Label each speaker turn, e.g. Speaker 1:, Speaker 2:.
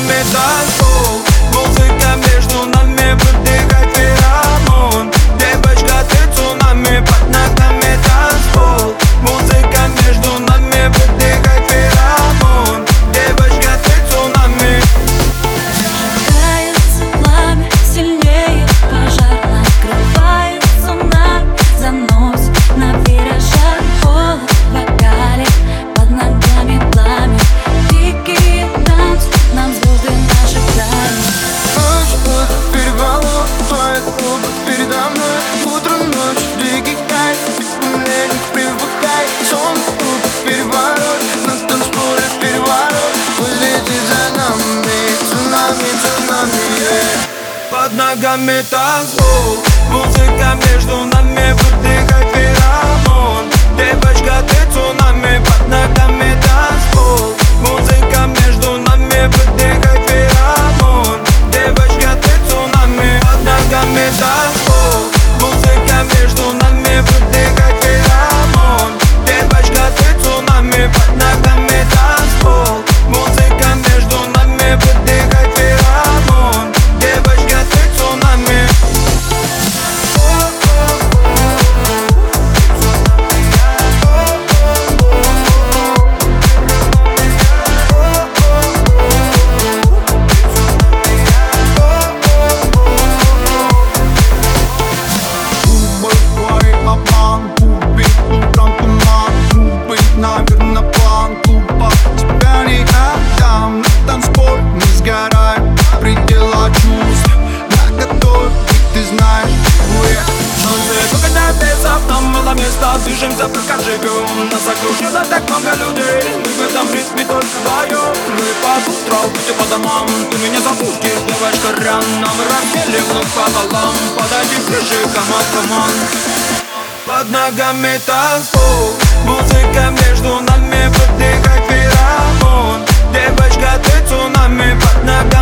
Speaker 1: me transformo Под ногами танцпол Музыка между нами
Speaker 2: выдыхать Без В нам
Speaker 1: мало места, движемся, пока живем. Нас окружено так много людей Мы в этом ритме только вдвоем Мы по утрам, пути по домам Ты меня зовут, кисловая шкарян Нам разбили вновь по полам Подойди ближе, команд, команд. Под ногами танцпол Музыка между нами Подыграть феромон Девочка, ты цунами под ногами.